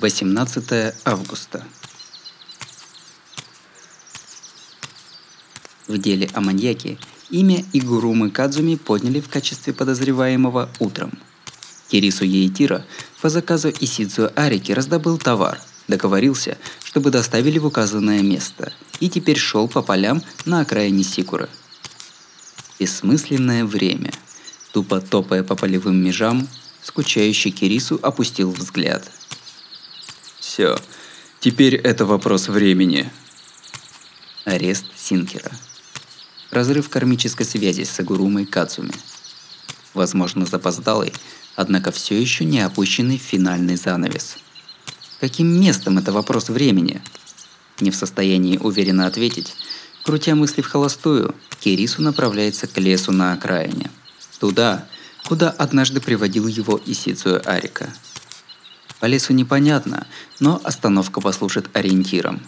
18 августа. В деле о маньяке имя Игурумы Кадзуми подняли в качестве подозреваемого утром. Кирису Ейтира по заказу Исидзу Арики раздобыл товар, договорился, чтобы доставили в указанное место, и теперь шел по полям на окраине Сикуры. Бессмысленное время. Тупо топая по полевым межам, скучающий Кирису опустил взгляд – все. Теперь это вопрос времени. Арест Синкера. Разрыв кармической связи с Агурумой Кацуми. Возможно, запоздалый, однако все еще не опущенный финальный занавес. Каким местом это вопрос времени? Не в состоянии уверенно ответить, крутя мысли в холостую, Кирису направляется к лесу на окраине. Туда, куда однажды приводил его Исицуя Арика – по лесу непонятно, но остановка послужит ориентиром.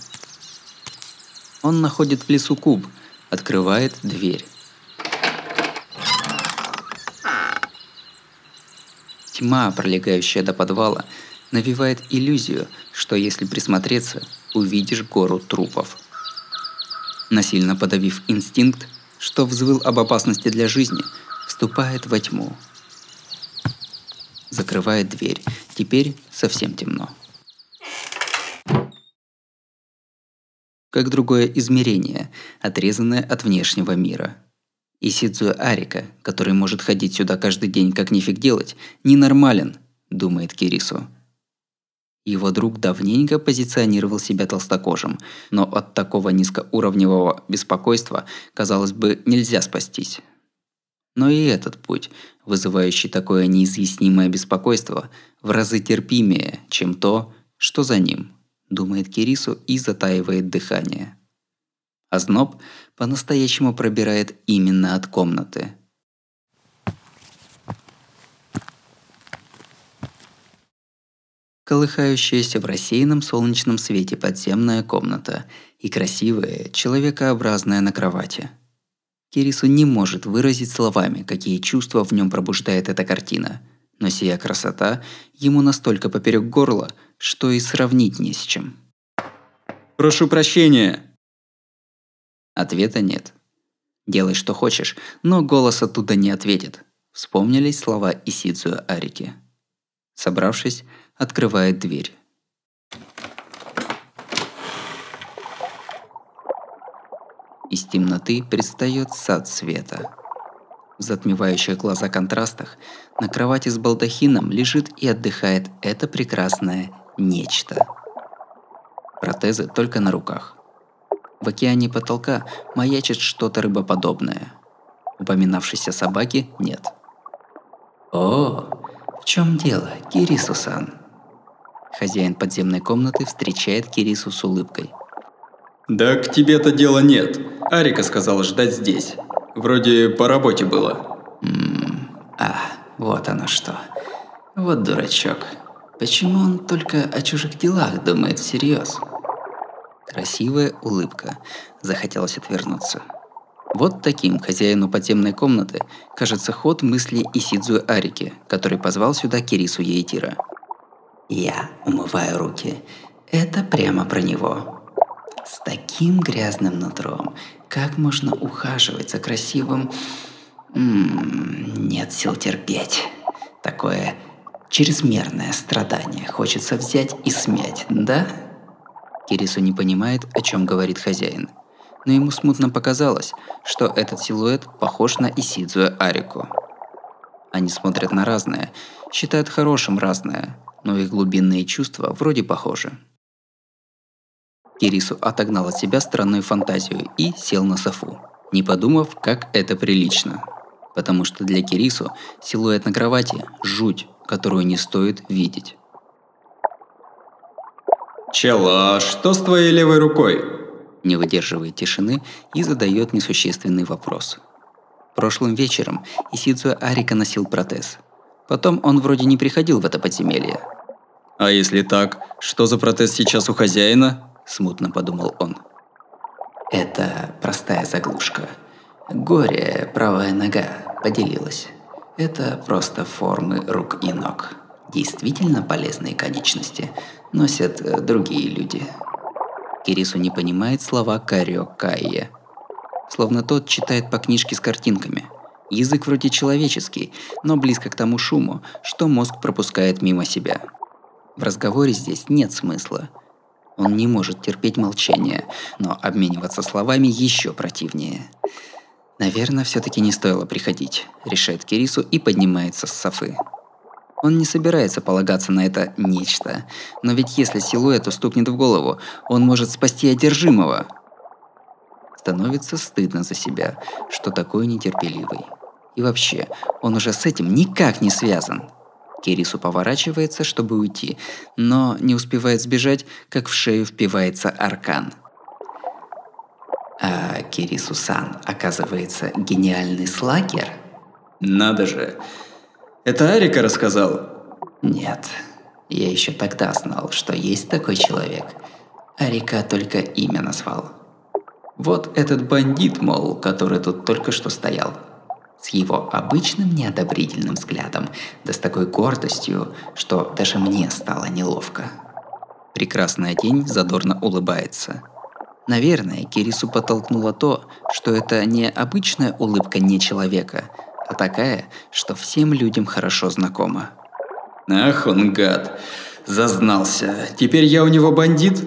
Он находит в лесу куб, открывает дверь. Тьма, пролегающая до подвала, навевает иллюзию, что если присмотреться, увидишь гору трупов. Насильно подавив инстинкт, что взвыл об опасности для жизни, вступает во тьму – закрывает дверь. Теперь совсем темно. Как другое измерение, отрезанное от внешнего мира. И Сидзуя Арика, который может ходить сюда каждый день как нифиг делать, ненормален, думает Кирису. Его друг давненько позиционировал себя толстокожим, но от такого низкоуровневого беспокойства, казалось бы, нельзя спастись. Но и этот путь, вызывающий такое неизъяснимое беспокойство, в разы терпимее, чем то, что за ним, думает Кирису и затаивает дыхание. Озноб по-настоящему пробирает именно от комнаты. Колыхающаяся в рассеянном солнечном свете подземная комната и красивая, человекообразная на кровати – Кирису не может выразить словами, какие чувства в нем пробуждает эта картина. Но сия красота ему настолько поперек горла, что и сравнить не с чем. «Прошу прощения!» Ответа нет. Делай, что хочешь, но голос оттуда не ответит. Вспомнились слова Исидзуя Арики. Собравшись, открывает дверь. Из темноты предстает сад света. В затмевающих глаза контрастах на кровати с балдахином лежит и отдыхает это прекрасное нечто. Протезы только на руках. В океане потолка маячит что-то рыбоподобное. Упоминавшейся собаки нет. «О, в чем дело, Кирису-сан?» Хозяин подземной комнаты встречает Кирису с улыбкой – да к тебе-то дела нет. Арика сказала ждать здесь. Вроде по работе было. Ммм, а, вот оно что. Вот дурачок. Почему он только о чужих делах думает всерьез? Красивая улыбка. Захотелось отвернуться. Вот таким хозяину подземной комнаты кажется ход мысли Исидзу Арики, который позвал сюда Кирису Ейтира. «Я умываю руки. Это прямо про него. С таким грязным нутром, как можно ухаживать за красивым... М-м, нет сил терпеть. Такое чрезмерное страдание хочется взять и смять, да? Кирису не понимает, о чем говорит хозяин. Но ему смутно показалось, что этот силуэт похож на Исидзуя Арику. Они смотрят на разное, считают хорошим разное, но их глубинные чувства вроде похожи. Кирису отогнал от себя странную фантазию и сел на софу, не подумав, как это прилично. Потому что для Кирису силуэт на кровати – жуть, которую не стоит видеть. «Чела, что с твоей левой рукой?» Не выдерживает тишины и задает несущественный вопрос. Прошлым вечером Исидзуя Арика носил протез. Потом он вроде не приходил в это подземелье. «А если так, что за протез сейчас у хозяина?» – смутно подумал он. Это простая заглушка. Горе, правая нога, поделилась. Это просто формы рук и ног. Действительно полезные конечности носят э, другие люди. Кирису не понимает слова «карё кайе», словно тот читает по книжке с картинками. Язык вроде человеческий, но близко к тому шуму, что мозг пропускает мимо себя. В разговоре здесь нет смысла. Он не может терпеть молчание, но обмениваться словами еще противнее. Наверное, все-таки не стоило приходить, решает Кирису и поднимается с софы. Он не собирается полагаться на это нечто, но ведь если силуэту стукнет в голову, он может спасти одержимого. Становится стыдно за себя, что такой нетерпеливый. И вообще, он уже с этим никак не связан. Кирису поворачивается, чтобы уйти, но не успевает сбежать, как в шею впивается аркан. А Кирису-сан, оказывается, гениальный слакер? Надо же. Это Арика рассказал? Нет. Я еще тогда знал, что есть такой человек. Арика только имя назвал. Вот этот бандит, мол, который тут только что стоял – с его обычным неодобрительным взглядом, да с такой гордостью, что даже мне стало неловко. Прекрасная тень задорно улыбается. Наверное, Кирису подтолкнуло то, что это не обычная улыбка не человека, а такая, что всем людям хорошо знакома. Ах он гад, зазнался. Теперь я у него бандит?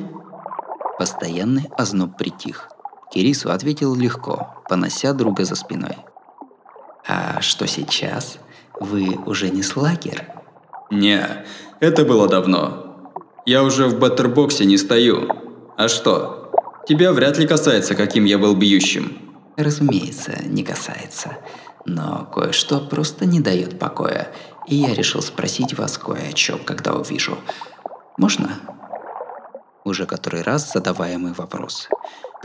Постоянный озноб притих. Кирису ответил легко, понося друга за спиной. А что сейчас? Вы уже не слакер? Не, это было давно. Я уже в баттербоксе не стою. А что? Тебя вряд ли касается, каким я был бьющим. Разумеется, не касается. Но кое-что просто не дает покоя, и я решил спросить вас кое о чем, когда увижу. Можно? Уже который раз задаваемый вопрос.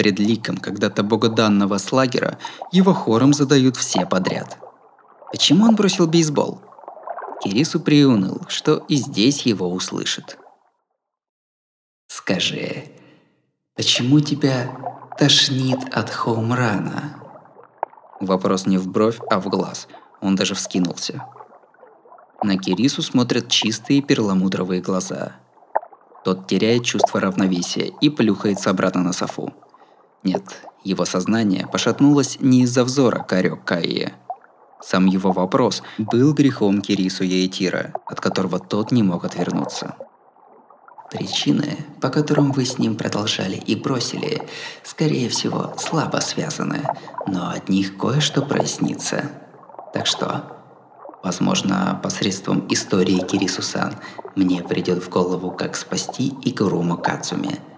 Пред ликом когда-то богоданного слагера его хором задают все подряд. Почему он бросил бейсбол? Кирису приуныл, что и здесь его услышат. Скажи, почему тебя тошнит от хоумрана? Вопрос не в бровь, а в глаз. Он даже вскинулся. На Кирису смотрят чистые перламутровые глаза. Тот теряет чувство равновесия и плюхается обратно на софу. Нет, его сознание пошатнулось не из-за взора Карё Кайе. Сам его вопрос был грехом Кирису Яитира, от которого тот не мог отвернуться. Причины, по которым вы с ним продолжали и бросили, скорее всего, слабо связаны, но от них кое-что прояснится. Так что, возможно, посредством истории Кирисусан мне придет в голову, как спасти Игуруму Кацуми –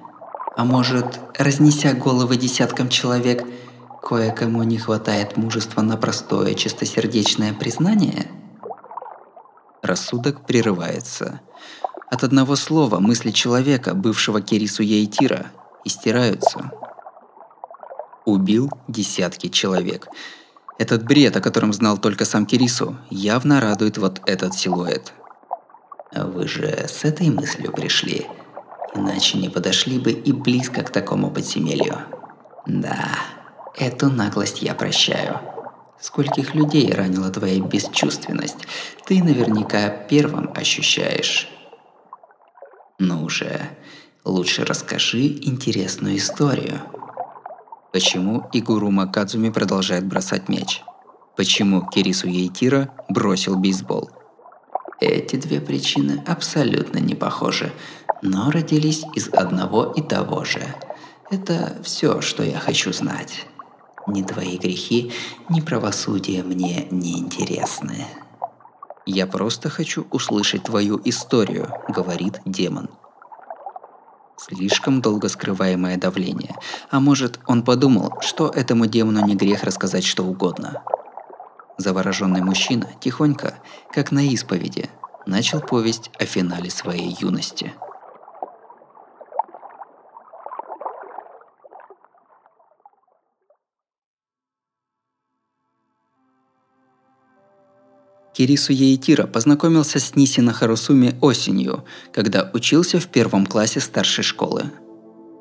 а может, разнеся головы десяткам человек, кое-кому не хватает мужества на простое чистосердечное признание? Рассудок прерывается. От одного слова мысли человека, бывшего Кирису Яйтира, истираются. Убил десятки человек. Этот бред, о котором знал только сам Кирису, явно радует вот этот силуэт. Вы же с этой мыслью пришли – иначе не подошли бы и близко к такому подземелью. Да, эту наглость я прощаю. Скольких людей ранила твоя бесчувственность, ты наверняка первым ощущаешь. Ну же, лучше расскажи интересную историю. Почему Игурума Кадзуми продолжает бросать мяч? Почему Кирису Ейтира бросил бейсбол? Эти две причины абсолютно не похожи, но родились из одного и того же. Это все, что я хочу знать. Ни твои грехи, ни правосудие мне не интересны. Я просто хочу услышать твою историю, говорит демон. Слишком долго скрываемое давление. А может, он подумал, что этому демону не грех рассказать что угодно. Завороженный мужчина тихонько, как на исповеди, начал повесть о финале своей юности – Кирису Яитира познакомился с Нисина Харусуми осенью, когда учился в первом классе старшей школы.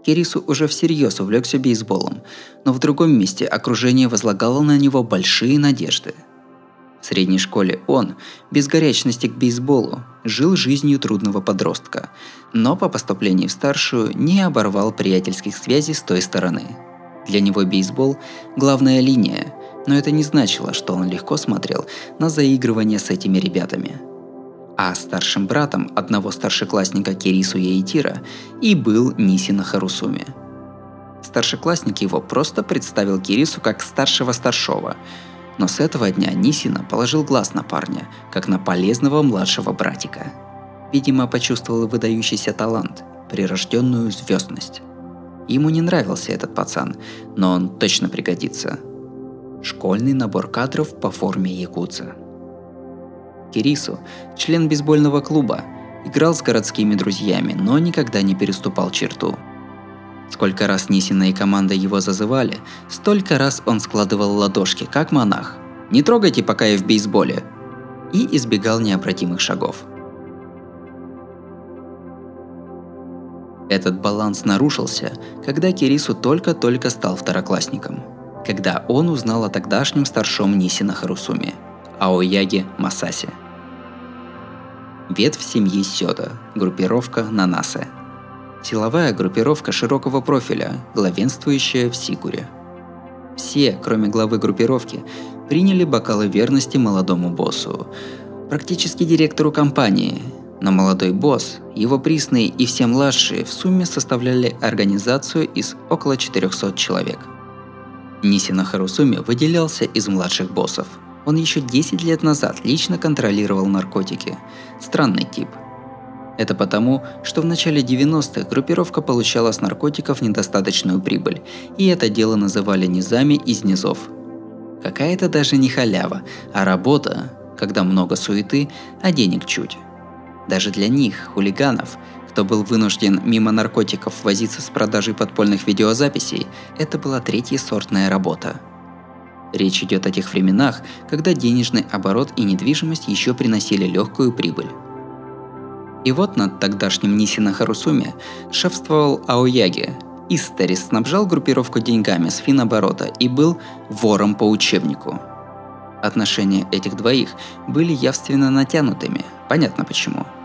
Кирису уже всерьез увлекся бейсболом, но в другом месте окружение возлагало на него большие надежды. В средней школе он, без горячности к бейсболу, жил жизнью трудного подростка, но по поступлении в старшую не оборвал приятельских связей с той стороны. Для него бейсбол – главная линия, но это не значило, что он легко смотрел на заигрывание с этими ребятами. А старшим братом одного старшеклассника Кирису Яитира и был Нисина Харусуми. Старшеклассник его просто представил Кирису как старшего старшего, но с этого дня Нисина положил глаз на парня, как на полезного младшего братика. Видимо, почувствовал выдающийся талант, прирожденную звездность. Ему не нравился этот пацан, но он точно пригодится – Школьный набор кадров по форме якутца. Кирису, член бейсбольного клуба, играл с городскими друзьями, но никогда не переступал черту. Сколько раз Нисина и команда его зазывали, столько раз он складывал ладошки, как монах. «Не трогайте, пока я в бейсболе!» и избегал необратимых шагов. Этот баланс нарушился, когда Кирису только-только стал второклассником – когда он узнал о тогдашнем старшем Нисина Харусуме, Аояге Масасе. Ветвь семьи Сёда, группировка Нанасе. Силовая группировка широкого профиля, главенствующая в Сикуре. Все, кроме главы группировки, приняли бокалы верности молодому боссу, практически директору компании, но молодой босс, его присные и все младшие в сумме составляли организацию из около 400 человек – Нисина Харусуми выделялся из младших боссов. Он еще 10 лет назад лично контролировал наркотики. Странный тип. Это потому, что в начале 90-х группировка получала с наркотиков недостаточную прибыль, и это дело называли низами из низов. Какая-то даже не халява, а работа, когда много суеты, а денег чуть. Даже для них, хулиганов, кто был вынужден мимо наркотиков возиться с продажей подпольных видеозаписей, это была третья сортная работа. Речь идет о тех временах, когда денежный оборот и недвижимость еще приносили легкую прибыль. И вот над тогдашним Нисина Харусуме шефствовал Аояги. Истерис снабжал группировку деньгами с финоборота и был вором по учебнику. Отношения этих двоих были явственно натянутыми, понятно почему –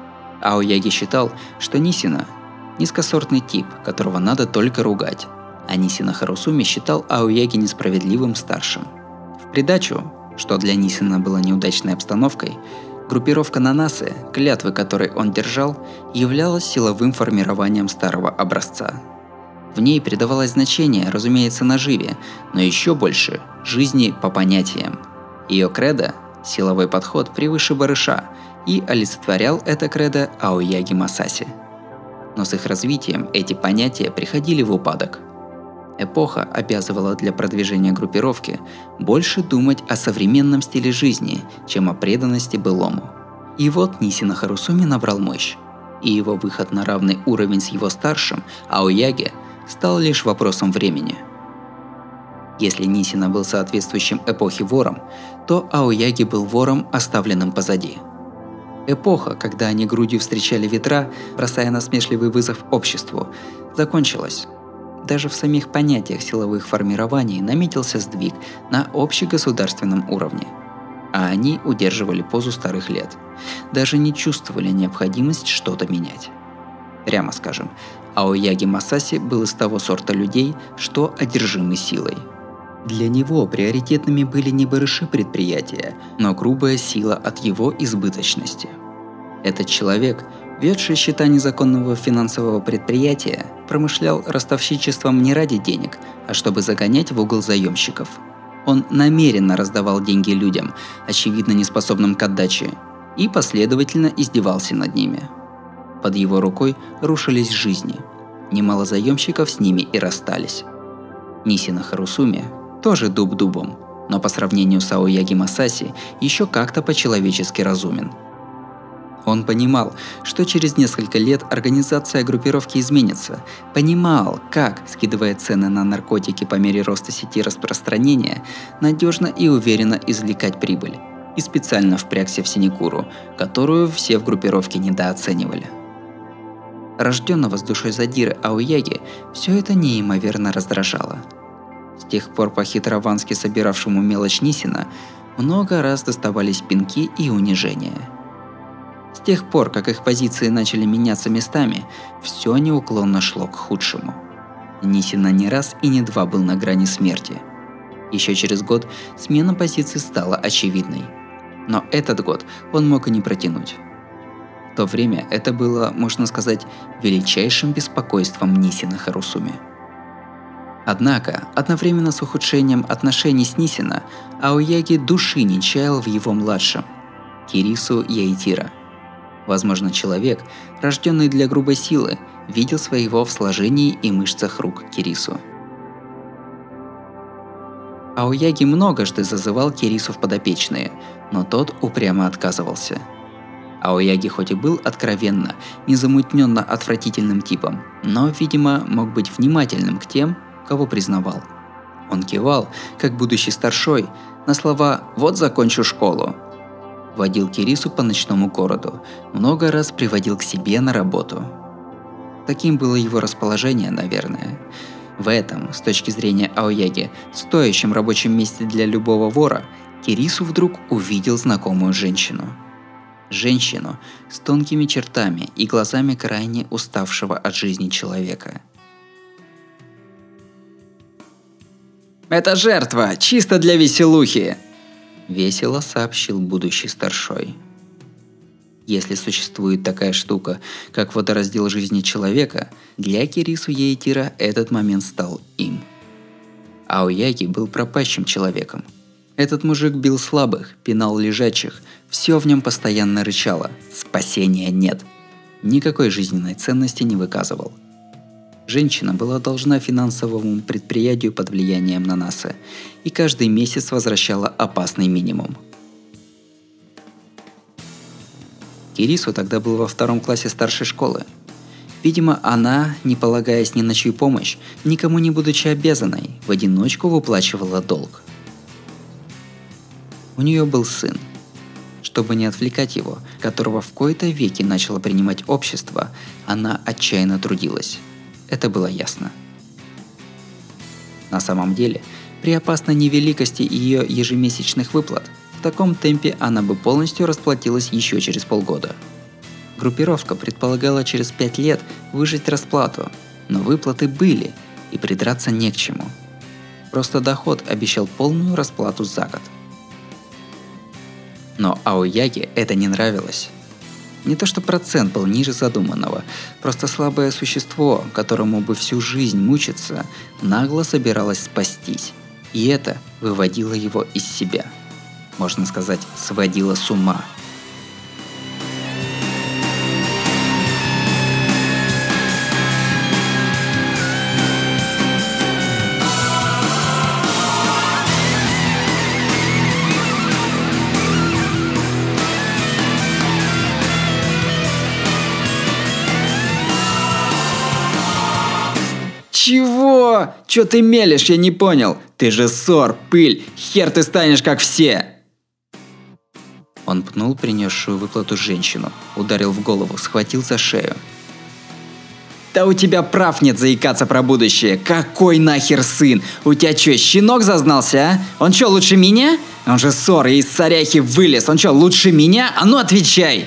Аояги считал, что Нисина – низкосортный тип, которого надо только ругать, а Нисина Харусуми считал Аояги несправедливым старшим. В придачу, что для Нисина было неудачной обстановкой, группировка Нанасы, клятвы которой он держал, являлась силовым формированием старого образца. В ней придавалось значение, разумеется, наживе, но еще больше – жизни по понятиям. Ее кредо – силовой подход превыше барыша – и олицетворял это кредо Аояги Масаси. Но с их развитием эти понятия приходили в упадок. Эпоха обязывала для продвижения группировки больше думать о современном стиле жизни, чем о преданности былому. И вот Нисина Харусуми набрал мощь, и его выход на равный уровень с его старшим, Аояги, стал лишь вопросом времени. Если Нисина был соответствующим эпохе вором, то Аояги был вором, оставленным позади – Эпоха, когда они грудью встречали ветра, бросая насмешливый вызов обществу, закончилась. Даже в самих понятиях силовых формирований наметился сдвиг на общегосударственном уровне. А они удерживали позу старых лет. Даже не чувствовали необходимость что-то менять. Прямо скажем, Аояги Масаси был из того сорта людей, что одержимы силой. Для него приоритетными были не барыши предприятия, но грубая сила от его избыточности. Этот человек, ведший счета незаконного финансового предприятия, промышлял ростовщичеством не ради денег, а чтобы загонять в угол заемщиков. Он намеренно раздавал деньги людям, очевидно неспособным к отдаче, и последовательно издевался над ними. Под его рукой рушились жизни. Немало заемщиков с ними и расстались. Нисина Харусуми тоже дуб дубом, но по сравнению с Аояги Масаси еще как-то по-человечески разумен. Он понимал, что через несколько лет организация группировки изменится. Понимал, как, скидывая цены на наркотики по мере роста сети распространения, надежно и уверенно извлекать прибыль. И специально впрягся в синекуру, которую все в группировке недооценивали. Рожденного с душой задиры Ауяги все это неимоверно раздражало – с тех пор по хитровански собиравшему мелочь Нисина много раз доставались пинки и унижения. С тех пор, как их позиции начали меняться местами, все неуклонно шло к худшему. Нисина не раз и не два был на грани смерти. Еще через год смена позиций стала очевидной. Но этот год он мог и не протянуть. В то время это было, можно сказать, величайшим беспокойством Нисина Харусуми. Однако, одновременно с ухудшением отношений с Нисина, Аояги души не чаял в его младшем, Кирису Яитира. Возможно, человек, рожденный для грубой силы, видел своего в сложении и мышцах рук Кирису. Аояги многожды зазывал Кирису в подопечные, но тот упрямо отказывался. Аояги хоть и был откровенно, незамутненно отвратительным типом, но, видимо, мог быть внимательным к тем, кого признавал. Он кивал, как будущий старшой, на слова «вот закончу школу». Водил Кирису по ночному городу, много раз приводил к себе на работу. Таким было его расположение, наверное. В этом, с точки зрения Аояги, стоящем рабочем месте для любого вора, Кирису вдруг увидел знакомую женщину. Женщину с тонкими чертами и глазами крайне уставшего от жизни человека. «Это жертва, чисто для веселухи!» Весело сообщил будущий старшой. Если существует такая штука, как водораздел жизни человека, для Кирису Ейтира этот момент стал им. Аояги был пропащим человеком. Этот мужик бил слабых, пинал лежачих, все в нем постоянно рычало. Спасения нет. Никакой жизненной ценности не выказывал. Женщина была должна финансовому предприятию под влиянием Нанаса и каждый месяц возвращала опасный минимум – Кирису тогда был во втором классе старшей школы. Видимо, она, не полагаясь ни на чью помощь, никому не будучи обязанной, в одиночку выплачивала долг. У нее был сын. Чтобы не отвлекать его, которого в кои-то веки начало принимать общество, она отчаянно трудилась. Это было ясно. На самом деле, при опасной невеликости ее ежемесячных выплат – в таком темпе она бы полностью расплатилась еще через полгода. Группировка предполагала через пять лет выжить расплату, но выплаты были, и придраться не к чему. Просто доход обещал полную расплату за год. Но Аояге это не нравилось. Не то что процент был ниже задуманного, просто слабое существо, которому бы всю жизнь мучиться, нагло собиралось спастись. И это выводило его из себя – можно сказать, сводила с ума. Чё ты мелешь, я не понял. Ты же ссор, пыль, хер ты станешь как все. Он пнул принесшую выплату женщину, ударил в голову, схватил за шею. Да у тебя прав нет заикаться про будущее. Какой нахер сын? У тебя что, щенок зазнался, а? Он что, лучше меня? Он же ссор из царяхи вылез. Он что, лучше меня? А ну отвечай!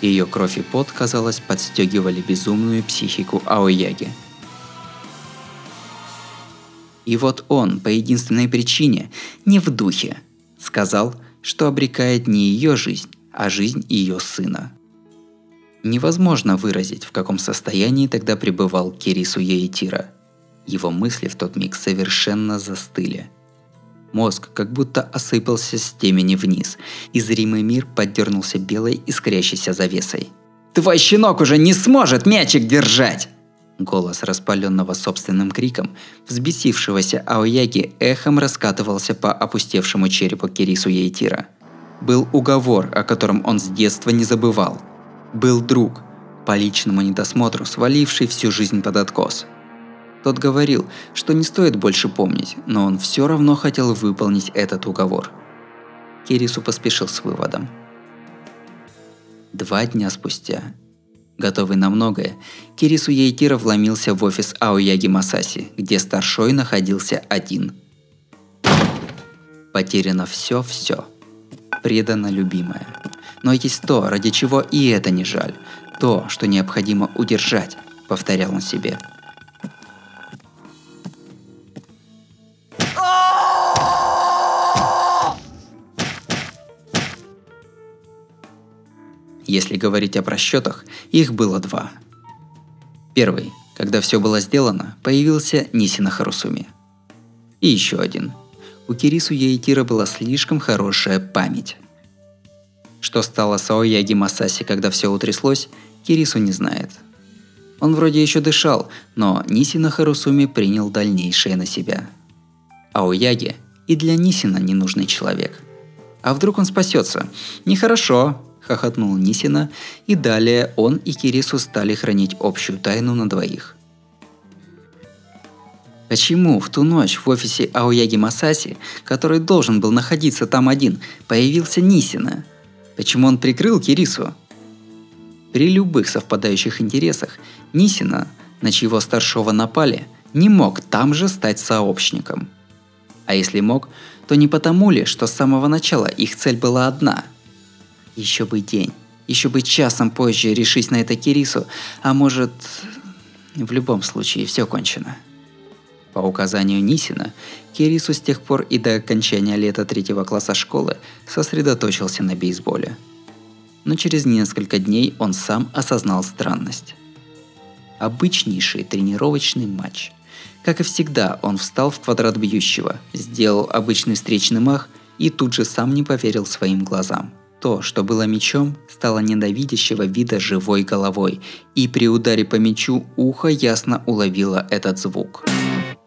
Ее кровь и пот, казалось, подстегивали безумную психику Аояги. И вот он, по единственной причине, не в духе, сказал, что обрекает не ее жизнь, а жизнь ее сына. Невозможно выразить, в каком состоянии тогда пребывал Кирису Еитира. Его мысли в тот миг совершенно застыли. Мозг как будто осыпался с темени вниз, и зримый мир поддернулся белой искрящейся завесой. «Твой щенок уже не сможет мячик держать!» Голос распаленного собственным криком, взбесившегося Аояги эхом раскатывался по опустевшему черепу Кирису Ейтира. Был уговор, о котором он с детства не забывал. Был друг, по личному недосмотру сваливший всю жизнь под откос. Тот говорил, что не стоит больше помнить, но он все равно хотел выполнить этот уговор. Кирису поспешил с выводом. Два дня спустя Готовый на многое, Кирису Ейтира вломился в офис Аояги Масаси, где старшой находился один. Потеряно все-все. Предано любимое. Но есть то, ради чего и это не жаль. То, что необходимо удержать, повторял он себе. Если говорить о просчетах, их было два. Первый, когда все было сделано, появился Нисина Харусуми. И еще один. У Кирису Яитира была слишком хорошая память. Что стало с Аояги Масаси, когда все утряслось, Кирису не знает. Он вроде еще дышал, но Нисина Харусуми принял дальнейшее на себя. Аояги и для Нисина ненужный человек. А вдруг он спасется? Нехорошо, хохотнул Нисина, и далее он и Кирису стали хранить общую тайну на двоих. Почему в ту ночь в офисе Аояги Масаси, который должен был находиться там один, появился Нисина? Почему он прикрыл Кирису? При любых совпадающих интересах Нисина, на чьего старшего напали, не мог там же стать сообщником. А если мог, то не потому ли, что с самого начала их цель была одна – еще бы день. Еще бы часом позже решись на это Кирису, а может... В любом случае, все кончено. По указанию Нисина, Кирису с тех пор и до окончания лета третьего класса школы сосредоточился на бейсболе. Но через несколько дней он сам осознал странность. Обычнейший тренировочный матч. Как и всегда, он встал в квадрат бьющего, сделал обычный встречный мах и тут же сам не поверил своим глазам – то, что было мечом, стало ненавидящего вида живой головой, и при ударе по мечу ухо ясно уловило этот звук.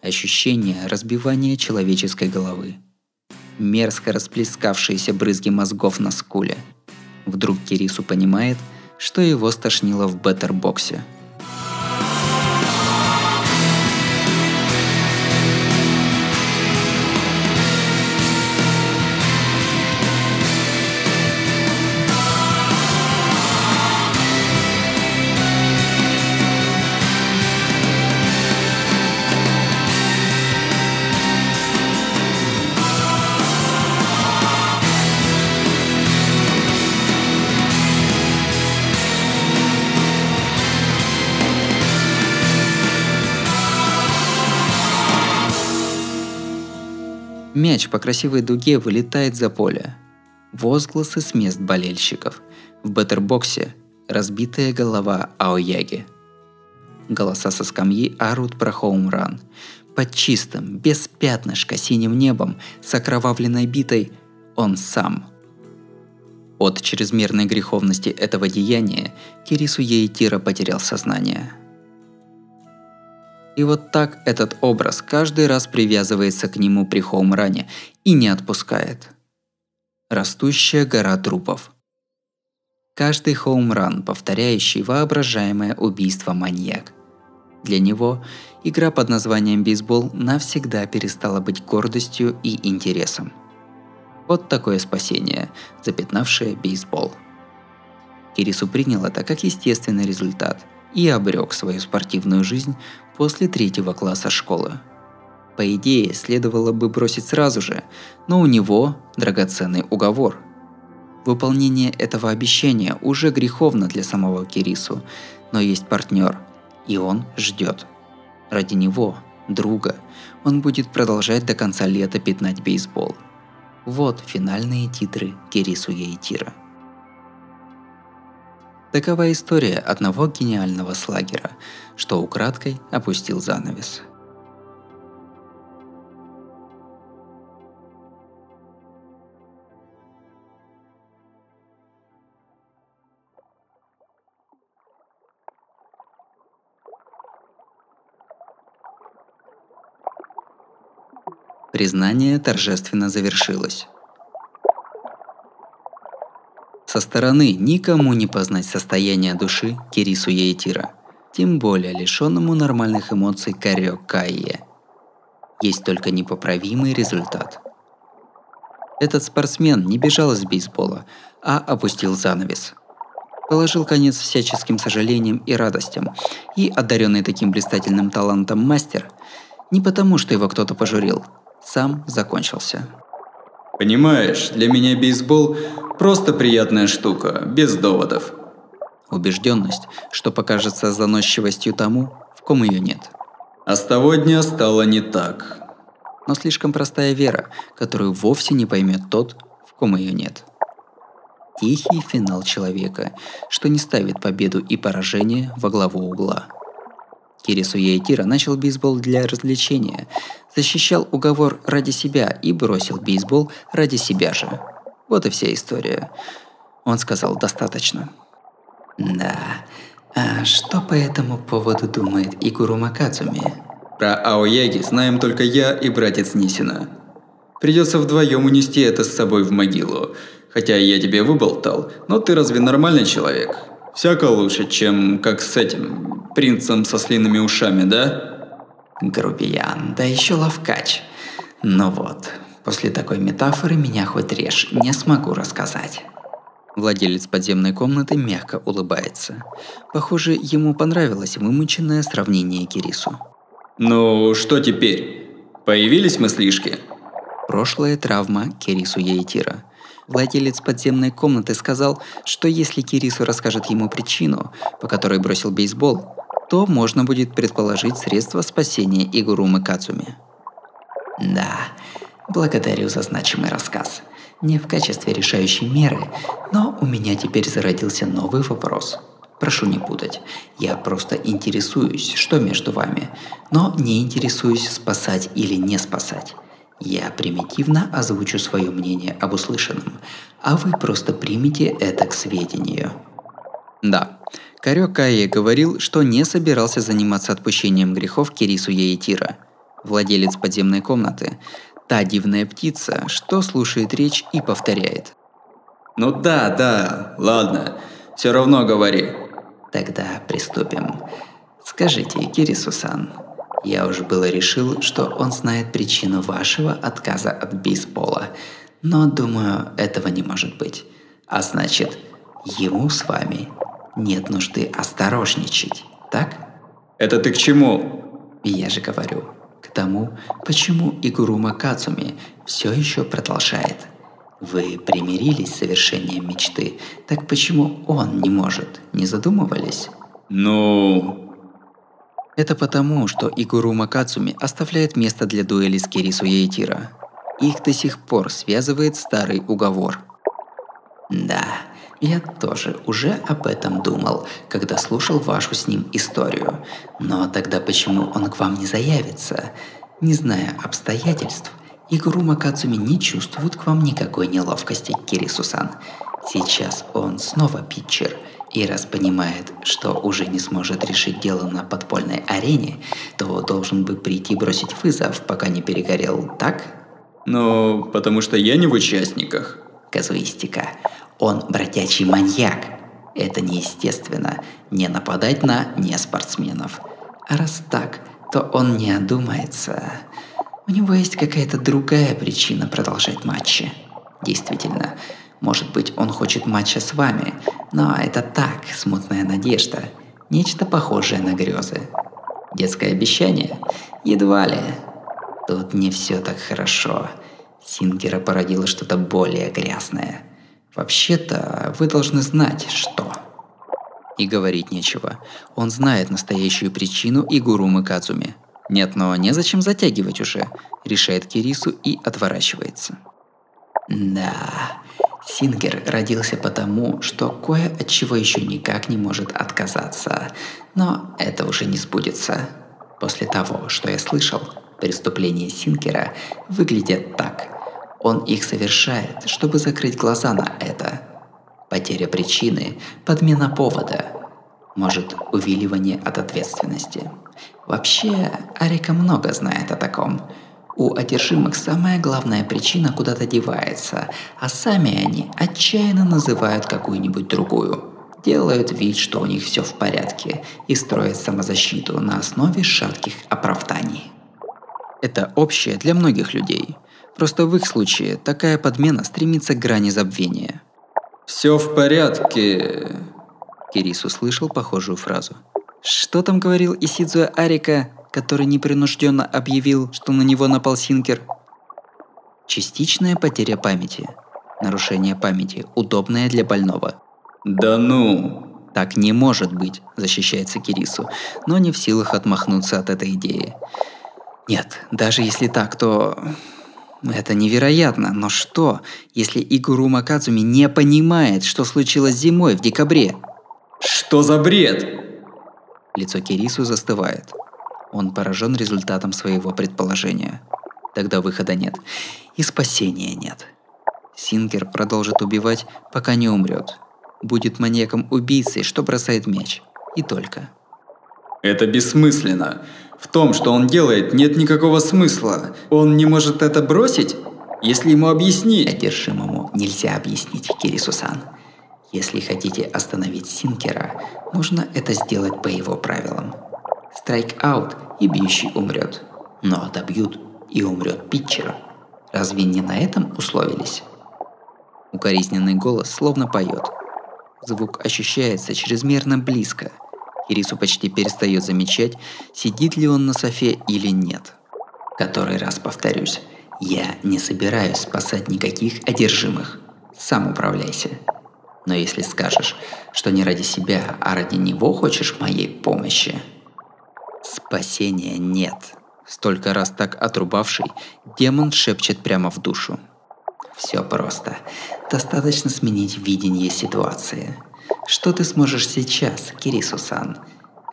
Ощущение разбивания человеческой головы. Мерзко расплескавшиеся брызги мозгов на скуле. Вдруг Кирису понимает, что его стошнило в беттербоксе – Мяч по красивой дуге вылетает за поле. Возгласы с мест болельщиков. В беттербоксе разбитая голова Аояги. Голоса со скамьи орут про хоумран. Под чистым, без пятнышка синим небом, с окровавленной битой, он сам. От чрезмерной греховности этого деяния Кирису Ейтира потерял сознание – и вот так этот образ каждый раз привязывается к нему при хоумране и не отпускает. Растущая гора трупов. Каждый хоумран, повторяющий воображаемое убийство маньяк. Для него игра под названием бейсбол навсегда перестала быть гордостью и интересом. Вот такое спасение, запятнавшее бейсбол. Кирису принял это как естественный результат и обрек свою спортивную жизнь после третьего класса школы. По идее, следовало бы бросить сразу же, но у него драгоценный уговор. Выполнение этого обещания уже греховно для самого Кирису, но есть партнер, и он ждет. Ради него, друга, он будет продолжать до конца лета пятнать бейсбол. Вот финальные титры Кирису Яйтира. Такова история одного гениального слагера, что украдкой опустил занавес. Признание торжественно завершилось. Со стороны никому не познать состояние души Кирису Ейтира, тем более лишенному нормальных эмоций Карё Кайе. Есть только непоправимый результат. Этот спортсмен не бежал из бейсбола, а опустил занавес. Положил конец всяческим сожалениям и радостям, и одаренный таким блистательным талантом мастер, не потому что его кто-то пожурил, сам закончился. Понимаешь, для меня бейсбол Просто приятная штука, без доводов. Убежденность, что покажется заносчивостью тому, в ком ее нет. А с того дня стало не так. Но слишком простая вера, которую вовсе не поймет тот, в ком ее нет. Тихий финал человека, что не ставит победу и поражение во главу угла. Кирису Яйтира начал бейсбол для развлечения, защищал уговор ради себя и бросил бейсбол ради себя же. Вот и вся история. Он сказал «достаточно». Да, а что по этому поводу думает Игуру Макацуми? Про Аояги знаем только я и братец Нисина. Придется вдвоем унести это с собой в могилу. Хотя я тебе выболтал, но ты разве нормальный человек? Всяко лучше, чем как с этим принцем со слиными ушами, да? Грубиян, да еще ловкач. Ну вот, после такой метафоры меня хоть режь, не смогу рассказать. Владелец подземной комнаты мягко улыбается. Похоже, ему понравилось вымученное сравнение Кирису. Ну, что теперь? Появились мыслишки? Прошлая травма Кирису Яитира. Владелец подземной комнаты сказал, что если Кирису расскажет ему причину, по которой бросил бейсбол, то можно будет предположить средства спасения Игурумы Кацуми. Да, благодарю за значимый рассказ не в качестве решающей меры, но у меня теперь зародился новый вопрос. Прошу не путать. Я просто интересуюсь, что между вами, но не интересуюсь спасать или не спасать. Я примитивно озвучу свое мнение об услышанном, а вы просто примите это к сведению. Да, Карё Кайе говорил, что не собирался заниматься отпущением грехов Кирису Яитира, владелец подземной комнаты, Та дивная птица, что слушает речь и повторяет. Ну да, да, ладно, все равно говори. Тогда приступим. Скажите, Кирисусан, я уже было решил, что он знает причину вашего отказа от бейсбола, но думаю, этого не может быть. А значит, ему с вами нет нужды осторожничать, так? Это ты к чему? Я же говорю, к тому, почему Игурума Кацуми все еще продолжает. Вы примирились с совершением мечты, так почему он не может? Не задумывались? Ну... Это потому, что Игурума Кацуми оставляет место для дуэли с Кирису Яитира. Их до сих пор связывает старый уговор. Да, я тоже уже об этом думал, когда слушал вашу с ним историю. Но тогда почему он к вам не заявится? Не зная обстоятельств, Игору Макацуми не чувствует к вам никакой неловкости, Кирисусан. Сейчас он снова питчер, и раз понимает, что уже не сможет решить дело на подпольной арене, то должен бы прийти бросить вызов, пока не перегорел, так? Ну, потому что я не в участниках. Казуистика. Он бродячий маньяк. Это неестественно, не нападать на неспортсменов. А раз так, то он не одумается. У него есть какая-то другая причина продолжать матчи. Действительно, может быть, он хочет матча с вами, но это так, смутная надежда. Нечто похожее на грезы. Детское обещание? Едва ли. Тут не все так хорошо. Сингера породило что-то более грязное – Вообще-то, вы должны знать, что... И говорить нечего. Он знает настоящую причину Игурумы Кадзуми. Нет, но незачем затягивать уже, решает Кирису и отворачивается. Да, Сингер родился потому, что кое от чего еще никак не может отказаться. Но это уже не сбудется. После того, что я слышал, преступления Сингера выглядят так – он их совершает, чтобы закрыть глаза на это. Потеря причины, подмена повода, может увиливание от ответственности. Вообще, Арика много знает о таком. У одержимых самая главная причина куда-то девается, а сами они отчаянно называют какую-нибудь другую. Делают вид, что у них все в порядке и строят самозащиту на основе шатких оправданий. Это общее для многих людей – Просто в их случае такая подмена стремится к грани забвения. «Все в порядке», Кирис услышал похожую фразу. Что там говорил Исидзуя Арика, который непринужденно объявил, что на него напал Синкер? Частичная потеря памяти. Нарушение памяти, удобное для больного. Да ну! Так не может быть, защищается Кирису, но не в силах отмахнуться от этой идеи. Нет, даже если так, то... Это невероятно, но что, если Игуру Макадзуми не понимает, что случилось зимой в декабре? Что за бред? Лицо Кирису застывает. Он поражен результатом своего предположения. Тогда выхода нет. И спасения нет. Сингер продолжит убивать, пока не умрет. Будет маньяком-убийцей, что бросает мяч. И только. Это бессмысленно. В том, что он делает, нет никакого смысла. Он не может это бросить, если ему объяснить. Одержимому нельзя объяснить, Кирисусан. Если хотите остановить Синкера, нужно это сделать по его правилам. Страйк-аут и бьющий умрет. Но отобьют и умрет питчер. Разве не на этом условились? Укоризненный голос словно поет. Звук ощущается чрезмерно близко – Ирису почти перестает замечать, сидит ли он на софе или нет. Который раз повторюсь, я не собираюсь спасать никаких одержимых. Сам управляйся. Но если скажешь, что не ради себя, а ради него хочешь моей помощи... Спасения нет. Столько раз так отрубавший, демон шепчет прямо в душу. Все просто. Достаточно сменить видение ситуации. Что ты сможешь сейчас, Кирису-сан?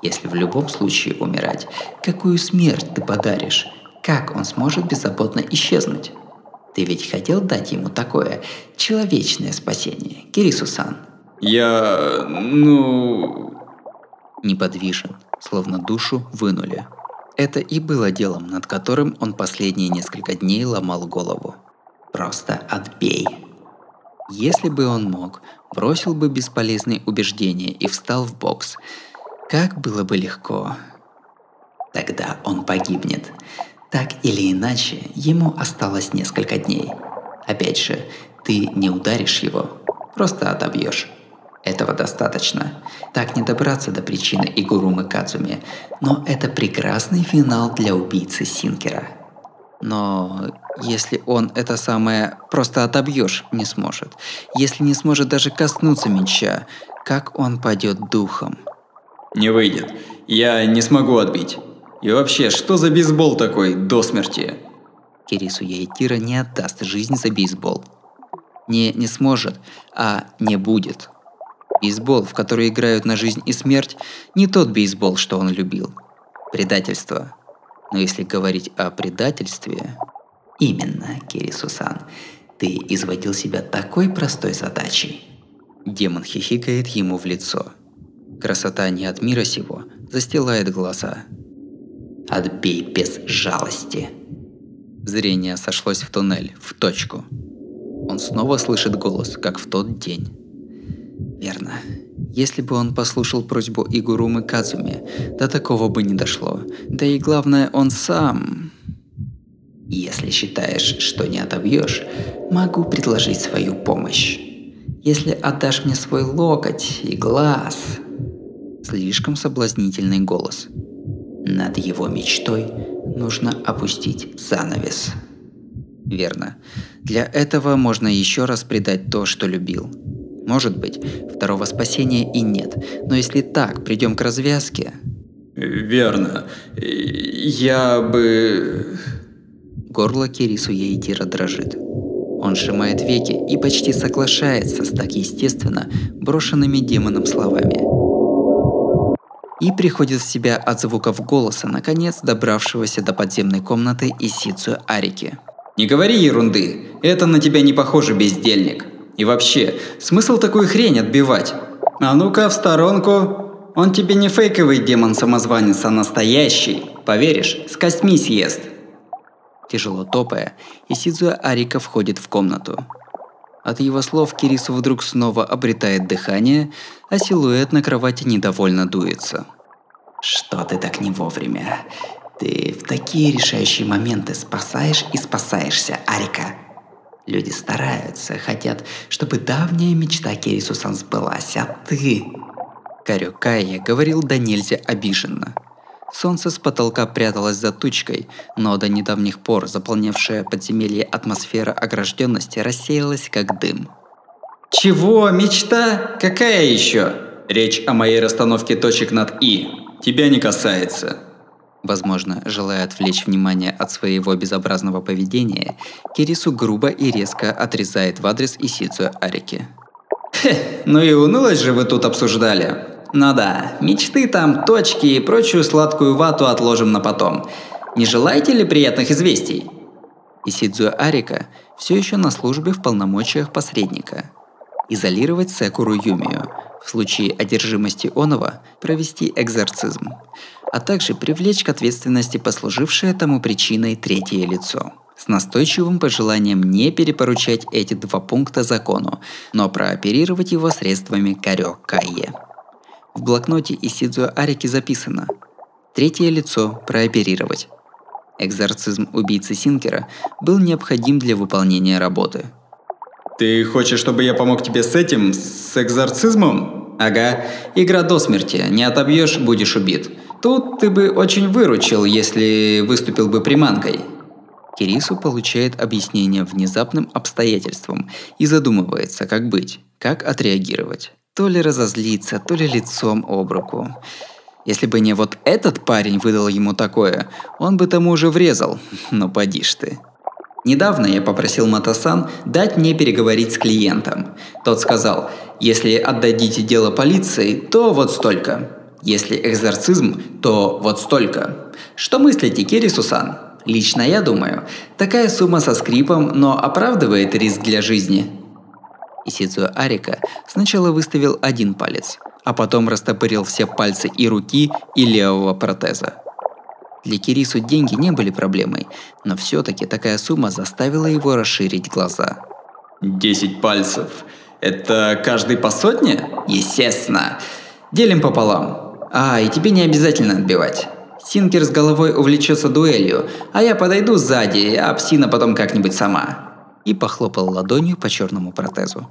Если в любом случае умирать, какую смерть ты подаришь? Как он сможет беззаботно исчезнуть? Ты ведь хотел дать ему такое человечное спасение, Кирису-сан? Я... ну... Неподвижен, словно душу вынули. Это и было делом, над которым он последние несколько дней ломал голову. Просто отбей. Если бы он мог, бросил бы бесполезные убеждения и встал в бокс. Как было бы легко. Тогда он погибнет. Так или иначе, ему осталось несколько дней. Опять же, ты не ударишь его, просто отобьешь. Этого достаточно. Так не добраться до причины Игурумы Кадзуми, но это прекрасный финал для убийцы Синкера – но если он это самое просто отобьешь не сможет, если не сможет даже коснуться меча, как он пойдет духом? Не выйдет. Я не смогу отбить. И вообще, что за бейсбол такой до смерти? Кирису Яйтира не отдаст жизнь за бейсбол. Не не сможет, а не будет. Бейсбол, в который играют на жизнь и смерть, не тот бейсбол, что он любил. Предательство, но если говорить о предательстве... Именно, Кирисусан. Ты изводил себя такой простой задачей. Демон хихикает ему в лицо. Красота не от мира сего застилает глаза. Отбей без жалости. Зрение сошлось в туннель, в точку. Он снова слышит голос, как в тот день. Верно. Если бы он послушал просьбу Игурумы Казуми, до такого бы не дошло. Да и главное, он сам... Если считаешь, что не отобьешь, могу предложить свою помощь. Если отдашь мне свой локоть и глаз... Слишком соблазнительный голос. Над его мечтой нужно опустить занавес. Верно. Для этого можно еще раз предать то, что любил – может быть, второго спасения и нет. Но если так, придем к развязке... Верно. Я бы... Горло Кирису Яитира дрожит. Он сжимает веки и почти соглашается с так естественно брошенными демоном словами. И приходит в себя от звуков голоса, наконец добравшегося до подземной комнаты Исицу Арики. «Не говори ерунды, это на тебя не похоже, бездельник!» И вообще, смысл такую хрень отбивать? А ну-ка в сторонку. Он тебе не фейковый демон-самозванец, а настоящий. Поверишь, с костьми съест. Тяжело топая, Исидзуя Арика входит в комнату. От его слов Кирису вдруг снова обретает дыхание, а силуэт на кровати недовольно дуется. Что ты так не вовремя? Ты в такие решающие моменты спасаешь и спасаешься, Арика. Люди стараются, хотят, чтобы давняя мечта Кирисусан сбылась, а ты... Карё Кайя говорил да нельзя обиженно. Солнце с потолка пряталось за тучкой, но до недавних пор заполнявшая подземелье атмосфера огражденности рассеялась как дым. Чего? Мечта? Какая еще? Речь о моей расстановке точек над «и». Тебя не касается. Возможно, желая отвлечь внимание от своего безобразного поведения, Кирису грубо и резко отрезает в адрес Исицу Арики. Хе, ну и унылость же вы тут обсуждали. Ну да, мечты там, точки и прочую сладкую вату отложим на потом. Не желаете ли приятных известий? Исидзу Арика все еще на службе в полномочиях посредника. Изолировать Секуру Юмию, в случае одержимости Онова провести экзорцизм, а также привлечь к ответственности послужившее тому причиной третье лицо – с настойчивым пожеланием не перепоручать эти два пункта закону, но прооперировать его средствами Карё Кайе. В блокноте Исидзуа Арики записано «Третье лицо прооперировать». Экзорцизм убийцы Синкера был необходим для выполнения работы. Ты хочешь, чтобы я помог тебе с этим, с экзорцизмом? Ага, игра до смерти, не отобьешь, будешь убит. Тут ты бы очень выручил, если выступил бы приманкой. Кирису получает объяснение внезапным обстоятельствам и задумывается, как быть, как отреагировать. То ли разозлиться, то ли лицом об руку. Если бы не вот этот парень выдал ему такое, он бы тому уже врезал. Но поди ж ты. Недавно я попросил Матасан дать мне переговорить с клиентом. Тот сказал, если отдадите дело полиции, то вот столько. Если экзорцизм, то вот столько. Что мыслите, Кири Сусан? Лично я думаю, такая сумма со скрипом, но оправдывает риск для жизни. Исидзуя Арика сначала выставил один палец, а потом растопырил все пальцы и руки, и левого протеза. Для Кирису деньги не были проблемой, но все-таки такая сумма заставила его расширить глаза. Десять пальцев. Это каждый по сотне? Естественно. Делим пополам. А, и тебе не обязательно отбивать. Синкер с головой увлечется дуэлью, а я подойду сзади, а псина потом как-нибудь сама и похлопал ладонью по черному протезу.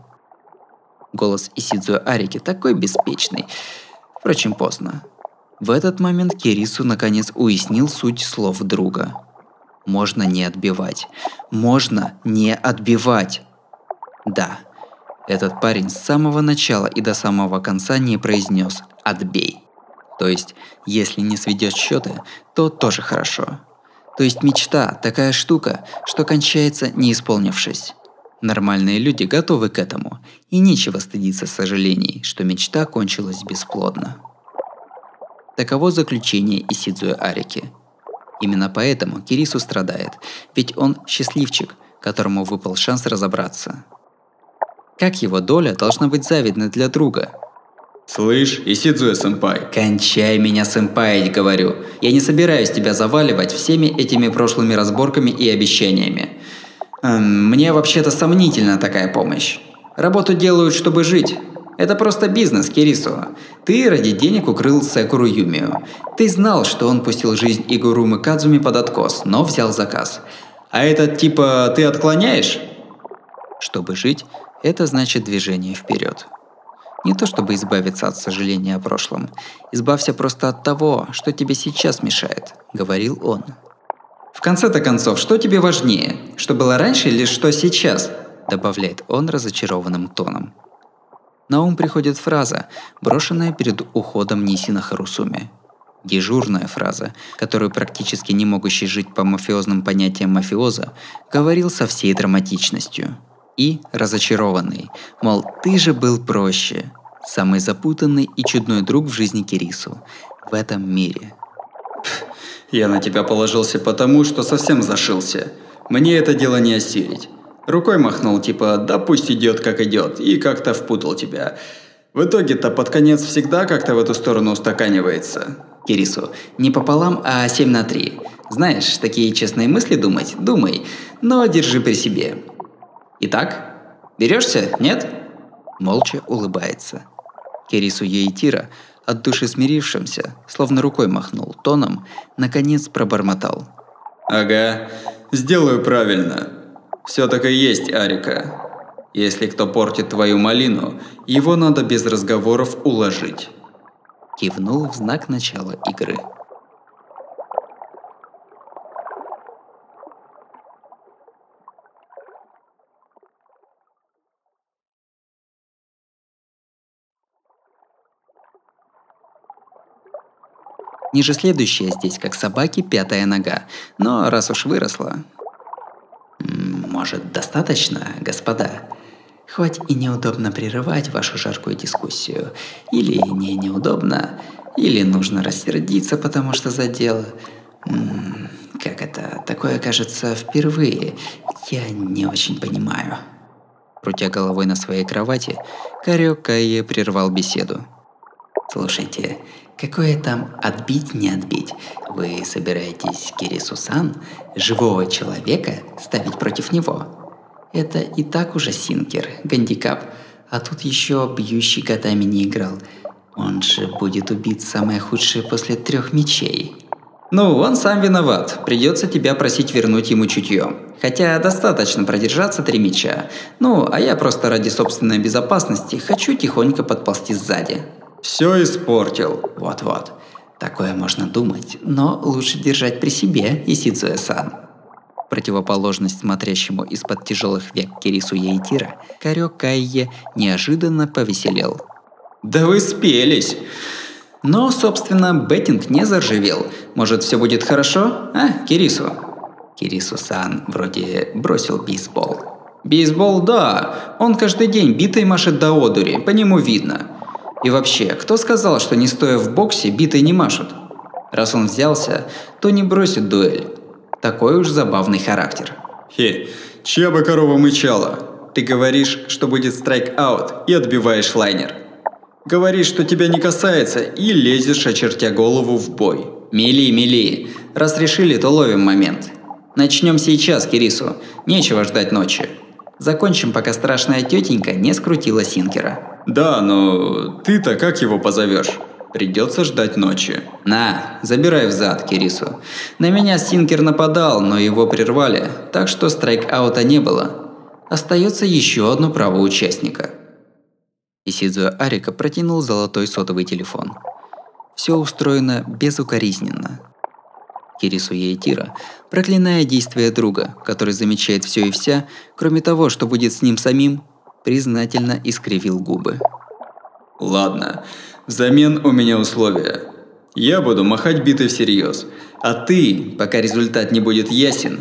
Голос Исидзуя Арики такой беспечный. Впрочем, поздно. В этот момент Кирису наконец уяснил суть слов друга. Можно не отбивать. Можно не отбивать. Да, этот парень с самого начала и до самого конца не произнес «отбей». То есть, если не сведет счеты, то тоже хорошо. То есть мечта – такая штука, что кончается не исполнившись. Нормальные люди готовы к этому, и нечего стыдиться сожалений, что мечта кончилась бесплодно. Таково заключение Исидзуя Арики. Именно поэтому Кирису страдает, ведь он счастливчик, которому выпал шанс разобраться. Как его доля должна быть завидна для друга – Слышь, Исидзуэ-сэмпай. Кончай меня сэмпаить, говорю. Я не собираюсь тебя заваливать всеми этими прошлыми разборками и обещаниями. Эм, мне вообще-то сомнительна такая помощь. Работу делают, чтобы жить. Это просто бизнес, Кирису. Ты ради денег укрыл Секуру Юмию. Ты знал, что он пустил жизнь Игурумы Кадзуми под откос, но взял заказ. А этот типа ты отклоняешь? Чтобы жить, это значит движение вперед. Не то чтобы избавиться от сожаления о прошлом. Избавься просто от того, что тебе сейчас мешает, говорил он. В конце-то концов, что тебе важнее? Что было раньше или что сейчас? добавляет он разочарованным тоном. На ум приходит фраза, брошенная перед уходом Нисина Харусуми. Дежурная фраза, которую практически не могущий жить по мафиозным понятиям мафиоза, говорил со всей драматичностью – и разочарованный, мол, ты же был проще. Самый запутанный и чудной друг в жизни Кирису в этом мире. Я на тебя положился потому, что совсем зашился. Мне это дело не осилить. Рукой махнул, типа, да пусть идет как идет, и как-то впутал тебя. В итоге-то под конец всегда как-то в эту сторону устаканивается. Кирису, не пополам, а 7 на 3. Знаешь, такие честные мысли думать, думай, но держи при себе. Итак, берешься, нет? Молча улыбается. Кирису Еитира, от души смирившимся, словно рукой махнул тоном, наконец пробормотал. Ага, сделаю правильно. Все так и есть, Арика. Если кто портит твою малину, его надо без разговоров уложить. Кивнул в знак начала игры. Ниже следующая здесь, как собаки, пятая нога. Но раз уж выросла... М -м, может, достаточно, господа? Хоть и неудобно прерывать вашу жаркую дискуссию. Или не неудобно, или нужно рассердиться, потому что задел... Как это? Такое кажется впервые. Я не очень понимаю. Крутя головой на своей кровати, Карё Кайе прервал беседу. Слушайте, какое там отбить не отбить? Вы собираетесь Кирисусан, живого человека, ставить против него? Это и так уже синкер, гандикап, а тут еще бьющий годами не играл. Он же будет убит самое худшее после трех мечей. Ну, он сам виноват. Придется тебя просить вернуть ему чутье. Хотя достаточно продержаться три меча. Ну, а я просто ради собственной безопасности хочу тихонько подползти сзади. Все испортил. Вот-вот. Такое можно думать, но лучше держать при себе, Исидзуэ-сан. Противоположность смотрящему из-под тяжелых век Кирису Яитира, Карё Кайе неожиданно повеселел. Да вы спелись! Но, собственно, беттинг не заржавел. Может, все будет хорошо? А, Кирису? Кирису-сан вроде бросил бейсбол. Бейсбол, да. Он каждый день битой машет до одури, по нему видно. И вообще, кто сказал, что не стоя в боксе, битой не машут? Раз он взялся, то не бросит дуэль. Такой уж забавный характер. Хе, чья бы корова мычала? Ты говоришь, что будет страйк-аут и отбиваешь лайнер. Говоришь, что тебя не касается, и лезешь, очертя голову в бой. Мели, мели. Раз решили, то ловим момент. Начнем сейчас, Кирису. Нечего ждать ночи. Закончим, пока страшная тетенька не скрутила Синкера. Да, но ты-то как его позовешь? Придется ждать ночи. На, забирай взад, Кирису. На меня Синкер нападал, но его прервали, так что страйк-аута не было. Остается еще одно право участника. Исидзуя Арика протянул золотой сотовый телефон. Все устроено безукоризненно. Кирису Ейтира, проклиная действия друга, который замечает все и вся, кроме того, что будет с ним самим, признательно искривил губы. Ладно, взамен у меня условия. Я буду махать битой всерьез, а ты, пока результат не будет ясен,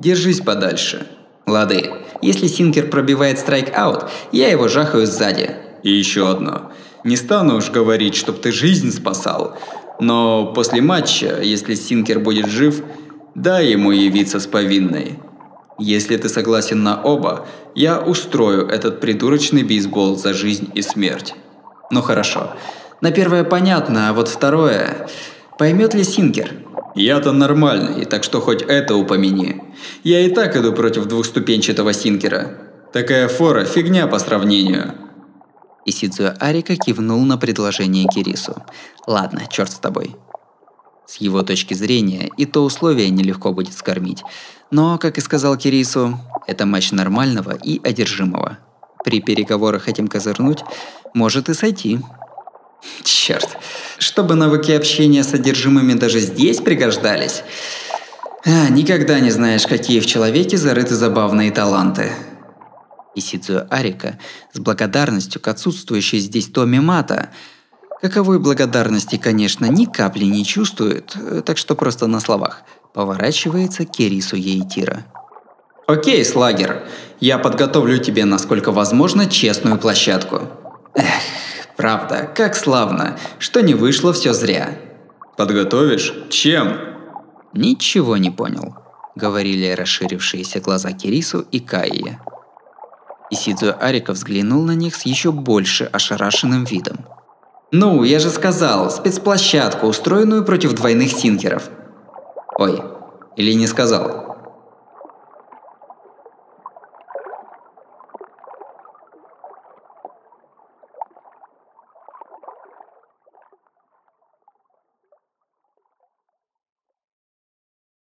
держись подальше. Лады, если Синкер пробивает страйк-аут, я его жахаю сзади, и еще одно. Не стану уж говорить, чтоб ты жизнь спасал, но после матча, если Синкер будет жив, дай ему явиться с повинной. Если ты согласен на оба, я устрою этот придурочный бейсбол за жизнь и смерть. Ну хорошо. На первое понятно, а вот второе... Поймет ли Синкер? Я-то нормальный, так что хоть это упомяни. Я и так иду против двухступенчатого Синкера. Такая фора – фигня по сравнению. И Сидзуя Арика кивнул на предложение Кирису. «Ладно, черт с тобой». С его точки зрения, и то условие нелегко будет скормить. Но, как и сказал Кирису, это матч нормального и одержимого. При переговорах этим козырнуть может и сойти. Черт, чтобы навыки общения с одержимыми даже здесь пригождались. А, никогда не знаешь, какие в человеке зарыты забавные таланты. Исидзуя Арика с благодарностью к отсутствующей здесь Томи Мата. Каковой благодарности, конечно, ни капли не чувствует, так что просто на словах. Поворачивается к Керису Ейтира. «Окей, Слагер, я подготовлю тебе, насколько возможно, честную площадку». Эх, правда, как славно, что не вышло все зря. «Подготовишь? Чем?» «Ничего не понял», — говорили расширившиеся глаза Кирису и Каия. Исидзуя Арика взглянул на них с еще больше ошарашенным видом. «Ну, я же сказал, спецплощадку, устроенную против двойных синкеров». Ой, или не сказал.